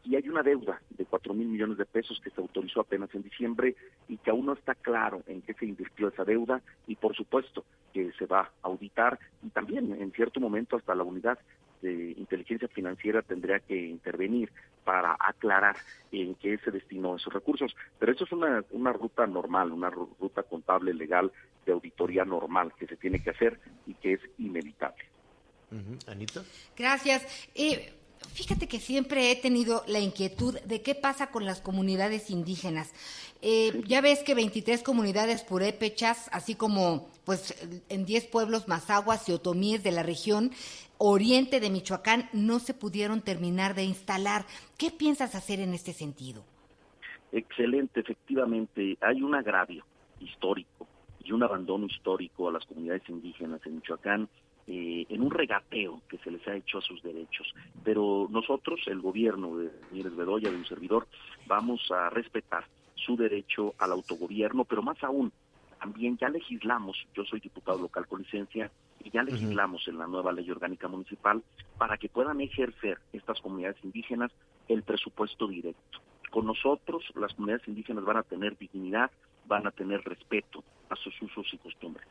y hay una deuda de cuatro mil millones de pesos que se autorizó apenas en diciembre y que aún no está claro en qué se invirtió esa deuda y por supuesto que se va a auditar y también en cierto momento hasta la unidad de inteligencia financiera tendría que intervenir para aclarar en qué se destinó esos recursos. Pero eso es una, una ruta normal, una ruta contable legal de auditoría normal que se tiene que hacer y que es inevitable. Anita. Gracias. Eh, fíjate que siempre he tenido la inquietud de qué pasa con las comunidades indígenas. Eh, ya ves que 23 comunidades purépechas, así como pues en 10 pueblos mazaguas y otomíes de la región oriente de Michoacán no se pudieron terminar de instalar. ¿Qué piensas hacer en este sentido? Excelente, efectivamente. Hay un agravio histórico y un abandono histórico a las comunidades indígenas en Michoacán eh, en un regateo que se les ha hecho a sus derechos. Pero nosotros, el gobierno de Mírez Bedoya, de un servidor, vamos a respetar su derecho al autogobierno, pero más aún, también ya legislamos, yo soy diputado local con licencia, y ya legislamos en la nueva ley orgánica municipal para que puedan ejercer estas comunidades indígenas el presupuesto directo. Con nosotros, las comunidades indígenas van a tener dignidad, van a tener respeto a sus usos y costumbres.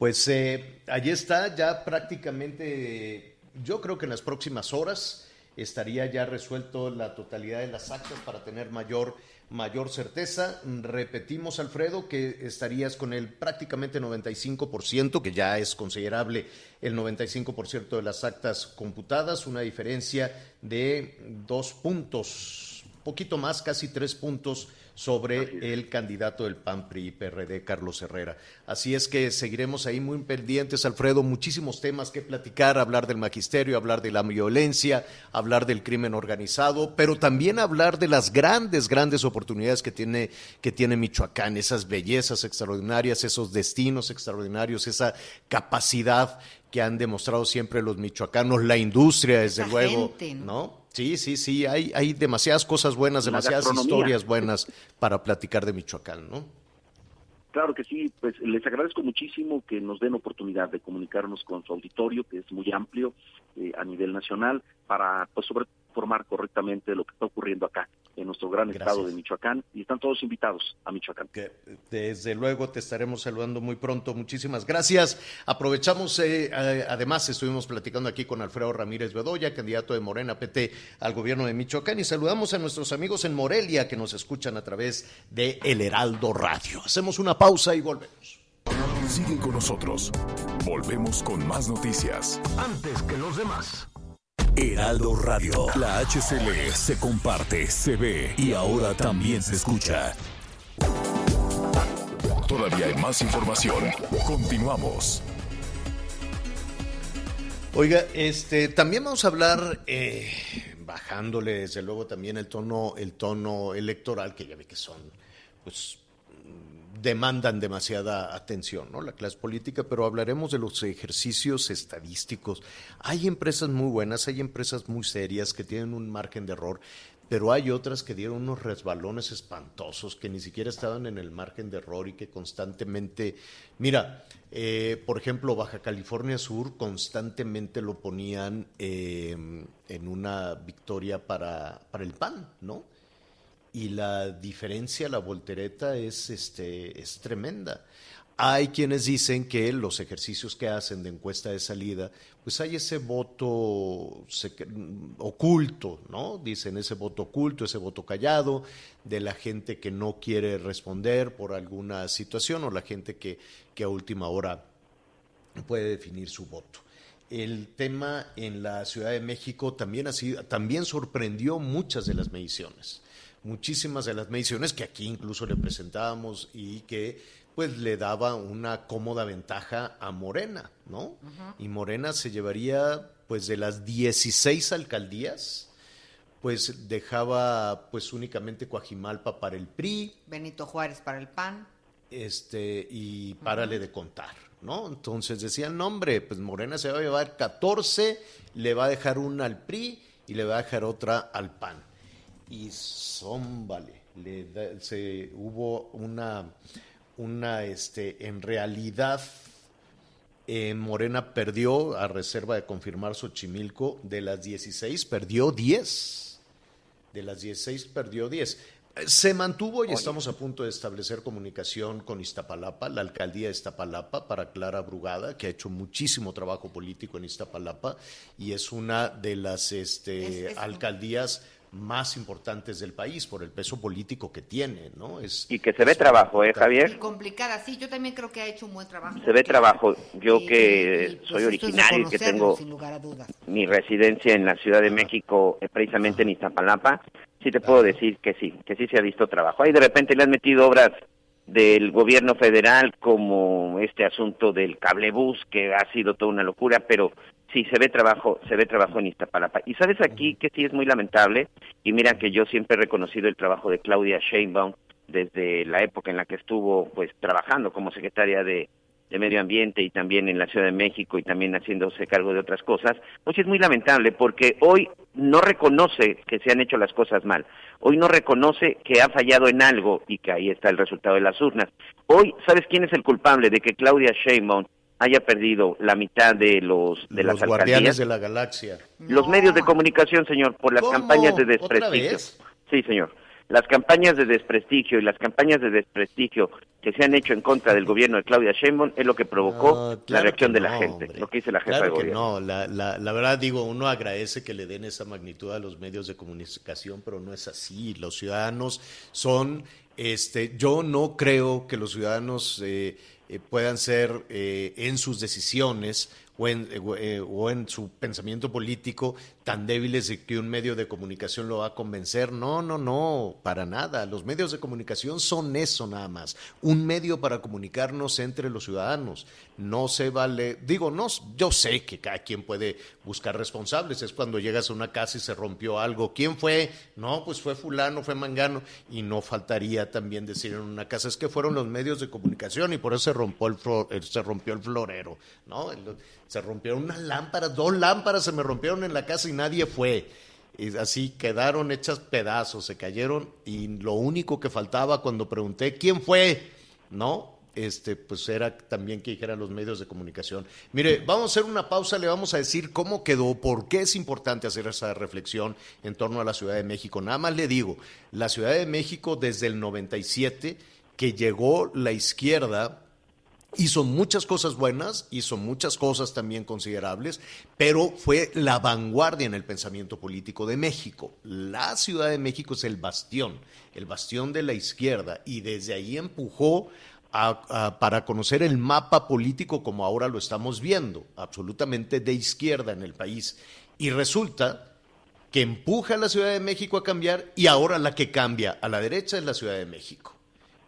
Pues eh, allí está, ya prácticamente, yo creo que en las próximas horas estaría ya resuelto la totalidad de las actas para tener mayor, mayor certeza. Repetimos, Alfredo, que estarías con el prácticamente 95%, que ya es considerable el 95% de las actas computadas, una diferencia de dos puntos, poquito más, casi tres puntos sobre el candidato del PAN PRI PRD Carlos Herrera. Así es que seguiremos ahí muy pendientes, Alfredo, muchísimos temas que platicar, hablar del magisterio, hablar de la violencia, hablar del crimen organizado, pero también hablar de las grandes, grandes oportunidades que tiene, que tiene Michoacán, esas bellezas extraordinarias, esos destinos extraordinarios, esa capacidad que han demostrado siempre los michoacanos, la industria, desde luego, ¿no? Sí, sí, sí, hay, hay demasiadas cosas buenas, demasiadas historias buenas para platicar de Michoacán, ¿no? Claro que sí, pues les agradezco muchísimo que nos den oportunidad de comunicarnos con su auditorio, que es muy amplio eh, a nivel nacional, para pues sobre formar correctamente lo que está ocurriendo acá en nuestro gran estado de Michoacán y están todos invitados a Michoacán. Que, desde luego te estaremos saludando muy pronto. Muchísimas gracias. Aprovechamos, eh, además estuvimos platicando aquí con Alfredo Ramírez Bedoya, candidato de Morena PT al gobierno de Michoacán y saludamos a nuestros amigos en Morelia que nos escuchan a través de El Heraldo Radio. Hacemos una pausa y volvemos. Sigue con nosotros. Volvemos con más noticias. Antes que los demás. Heraldo Radio. La HCL se comparte, se ve y ahora también se escucha. Todavía hay más información. Continuamos. Oiga, este, también vamos a hablar, eh, bajándole desde luego también el tono, el tono electoral, que ya ve que son, pues, demandan demasiada atención, ¿no? La clase política, pero hablaremos de los ejercicios estadísticos. Hay empresas muy buenas, hay empresas muy serias que tienen un margen de error, pero hay otras que dieron unos resbalones espantosos que ni siquiera estaban en el margen de error y que constantemente, mira, eh, por ejemplo, Baja California Sur constantemente lo ponían eh, en una victoria para, para el PAN, ¿no? Y la diferencia, la voltereta es, este, es tremenda. Hay quienes dicen que los ejercicios que hacen de encuesta de salida, pues hay ese voto oculto, ¿no? Dicen ese voto oculto, ese voto callado de la gente que no quiere responder por alguna situación o la gente que, que a última hora puede definir su voto. El tema en la Ciudad de México también, ha sido, también sorprendió muchas de las mediciones muchísimas de las mediciones que aquí incluso le presentábamos y que pues le daba una cómoda ventaja a Morena, ¿no? Y Morena se llevaría pues de las 16 alcaldías, pues dejaba pues únicamente Coajimalpa para el PRI. Benito Juárez para el PAN. Este, y párale de contar, ¿no? Entonces decían, no, hombre, pues Morena se va a llevar 14, le va a dejar una al PRI y le va a dejar otra al PAN y zómbale, le se, hubo una, una este, en realidad, eh, Morena perdió, a reserva de confirmar Xochimilco, de las 16 perdió 10. De las 16 perdió 10. Se mantuvo y estamos a punto de establecer comunicación con Iztapalapa, la alcaldía de Iztapalapa, para Clara Brugada, que ha hecho muchísimo trabajo político en Iztapalapa y es una de las este, alcaldías más importantes del país por el peso político que tiene, ¿no? Es, y que se ve trabajo, ¿eh, Javier? Y complicada, sí, yo también creo que ha hecho un buen trabajo. Se ve trabajo. Yo que pues, soy originario y que tengo mi residencia en la Ciudad de México, eh, precisamente en Iztapalapa, sí te puedo decir que sí, que sí se ha visto trabajo. Ahí de repente le han metido obras del gobierno federal como este asunto del cablebús que ha sido toda una locura, pero Sí, se ve trabajo, se ve trabajo en Iztapalapa. Y sabes aquí que sí es muy lamentable, y mira que yo siempre he reconocido el trabajo de Claudia Sheinbaum desde la época en la que estuvo pues trabajando como secretaria de, de Medio Ambiente y también en la Ciudad de México y también haciéndose cargo de otras cosas, pues es muy lamentable porque hoy no reconoce que se han hecho las cosas mal, hoy no reconoce que ha fallado en algo y que ahí está el resultado de las urnas. Hoy, ¿sabes quién es el culpable de que Claudia Sheinbaum haya perdido la mitad de los de los las guardianes de la galaxia. Los medios de comunicación, señor, por las campañas de desprestigio. Sí, señor. Las campañas de desprestigio y las campañas de desprestigio que se han hecho en contra del gobierno de Claudia Sheinbaum es lo que provocó la reacción de la gente, lo que dice la jefa claro de que gobierno. no, la, la, la verdad digo, uno agradece que le den esa magnitud a los medios de comunicación, pero no es así. Los ciudadanos son, este, yo no creo que los ciudadanos eh, eh, puedan ser eh, en sus decisiones o en, eh, o en, su pensamiento político tan débiles de que un medio de comunicación lo va a convencer. No, no, no, para nada. Los medios de comunicación son eso nada más, un medio para comunicarnos entre los ciudadanos. No se vale, digo, no, yo sé que cada quien puede buscar responsables. Es cuando llegas a una casa y se rompió algo. ¿Quién fue? No, pues fue fulano, fue mangano. Y no faltaría también decir en una casa, es que fueron los medios de comunicación y por eso se rompió el, se rompió el florero, ¿no? Se rompieron unas lámparas, dos lámparas se me rompieron en la casa nadie fue. Y así quedaron hechas pedazos, se cayeron y lo único que faltaba cuando pregunté quién fue, ¿no? Este, pues era también que dijeran los medios de comunicación. Mire, vamos a hacer una pausa, le vamos a decir cómo quedó, por qué es importante hacer esa reflexión en torno a la Ciudad de México. Nada más le digo, la Ciudad de México desde el 97, que llegó la izquierda Hizo muchas cosas buenas, hizo muchas cosas también considerables, pero fue la vanguardia en el pensamiento político de México. La Ciudad de México es el bastión, el bastión de la izquierda, y desde ahí empujó para conocer el mapa político como ahora lo estamos viendo, absolutamente de izquierda en el país. Y resulta que empuja a la Ciudad de México a cambiar y ahora la que cambia a la derecha es la Ciudad de México.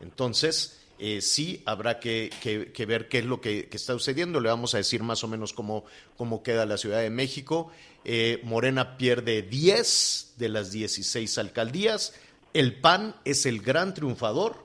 Entonces, eh, sí habrá que, que- que ver qué es lo que, que está sucediendo. Le vamos a decir más o menos cómo, cómo queda la Ciudad de México. Eh, Morena pierde 10 de las 16 alcaldías. El PAN es el gran triunfador.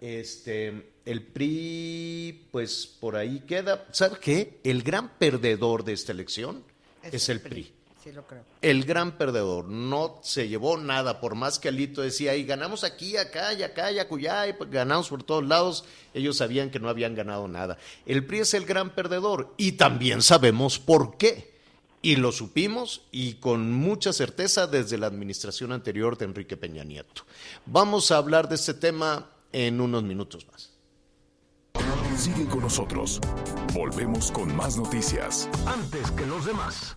Este, el PRI, pues por ahí queda. ¿Sabe qué? El gran perdedor de esta elección es, el PRI. Sí, lo creo. El gran perdedor no se llevó nada, por más que Alito decía, y ganamos aquí, acá, y acá, y acullá, y pues ganamos por todos lados, ellos sabían que no habían ganado nada. El PRI es el gran perdedor y también sabemos por qué. Y lo supimos y con mucha certeza desde la administración anterior de Enrique Peña Nieto. Vamos a hablar de este tema en unos minutos más. Sigue con nosotros. Volvemos con más noticias. Antes que los demás.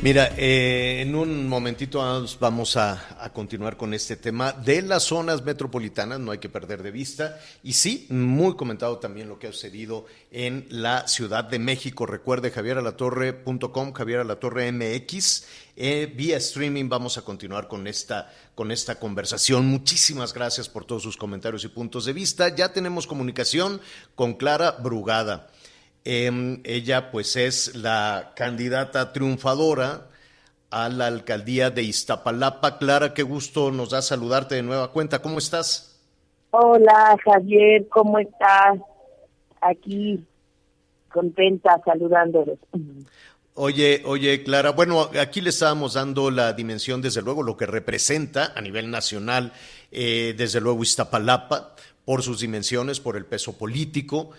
Mira, eh, en un momentito vamos a, continuar con este tema de las zonas metropolitanas, no hay que perder de vista. Y sí, muy comentado también lo que ha sucedido en la Ciudad de México. Recuerde javieralatorre.com, Javier Alatorre MX. Eh, vía streaming vamos a continuar con esta, con esta conversación. Muchísimas gracias por todos sus comentarios y puntos de vista. Ya tenemos comunicación con Clara Brugada. Em, ella pues es la candidata triunfadora a la alcaldía de Iztapalapa. Clara, qué gusto nos da saludarte de nueva cuenta. ¿Cómo estás? Hola Javier, ¿cómo estás? Aquí contenta saludándolos. Oye, oye, Clara, bueno, aquí le estábamos dando la dimensión, desde luego, lo que representa a nivel nacional, eh, desde luego, Iztapalapa, por sus dimensiones, por el peso político.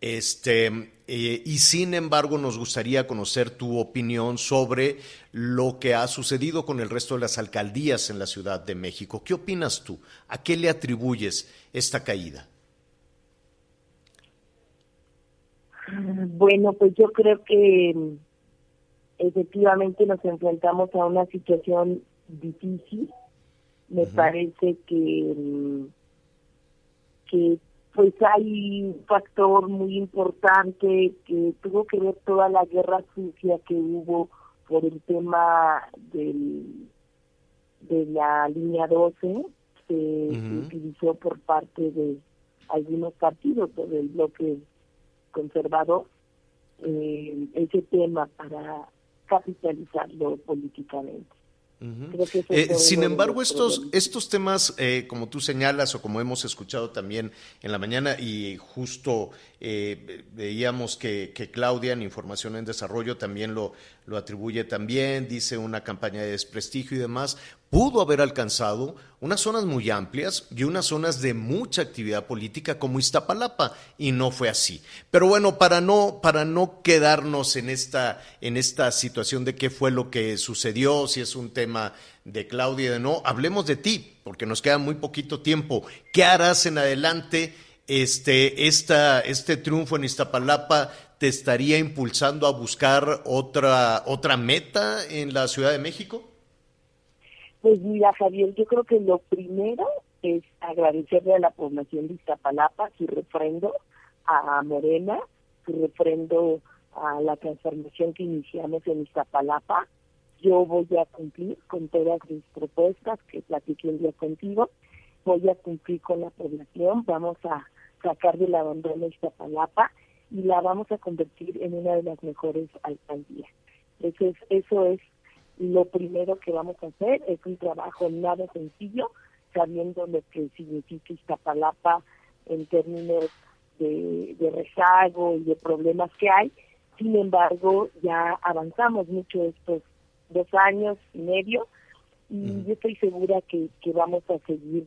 Este, eh, y sin embargo, nos gustaría conocer tu opinión sobre lo que ha sucedido con el resto de las alcaldías en la Ciudad de México. ¿Qué opinas tú? ¿A qué le atribuyes esta caída? Bueno, pues yo creo que mm, efectivamente nos enfrentamos a una situación difícil. Me parece que mm, que pues hay un factor muy importante que tuvo que ver toda la guerra sucia que hubo por el tema del de la línea 12 se Ujú. utilizó por parte de algunos partidos del bloque conservador eh, ese tema para capitalizarlo políticamente. Eh, sin embargo, estos, estos temas, eh, como tú señalas o como hemos escuchado también en la mañana y justo eh, veíamos que, que Claudia en Información en Desarrollo también lo, lo atribuye también, dice una campaña de desprestigio y demás, pudo haber alcanzado unas zonas muy amplias y unas zonas de mucha actividad política como Iztapalapa y no fue así. Pero bueno, para no para no quedarnos en esta en esta situación de qué fue lo que sucedió, si es un tema de Claudia de no, hablemos de ti, porque nos queda muy poquito tiempo. ¿Qué harás en adelante? Este esta este triunfo en Iztapalapa te estaría impulsando a buscar otra otra meta en la Ciudad de México? Pues mira, Javier, yo creo que lo primero es agradecerle a la población de Iztapalapa su refrendo a Morena, su refrendo a la transformación que iniciamos en Iztapalapa. Yo voy a cumplir con todas mis propuestas que platiqué un día contigo. Voy a cumplir con la población. Vamos a sacar del abandono Iztapalapa y la vamos a convertir en una de las mejores alcaldías. Eso es, eso es lo primero que vamos a hacer. Es un trabajo nada sencillo, sabiendo lo que significa Iztapalapa en términos de, de rezago y de problemas que hay. Sin embargo, ya avanzamos mucho estos dos años y medio y yo estoy segura que, que vamos a seguir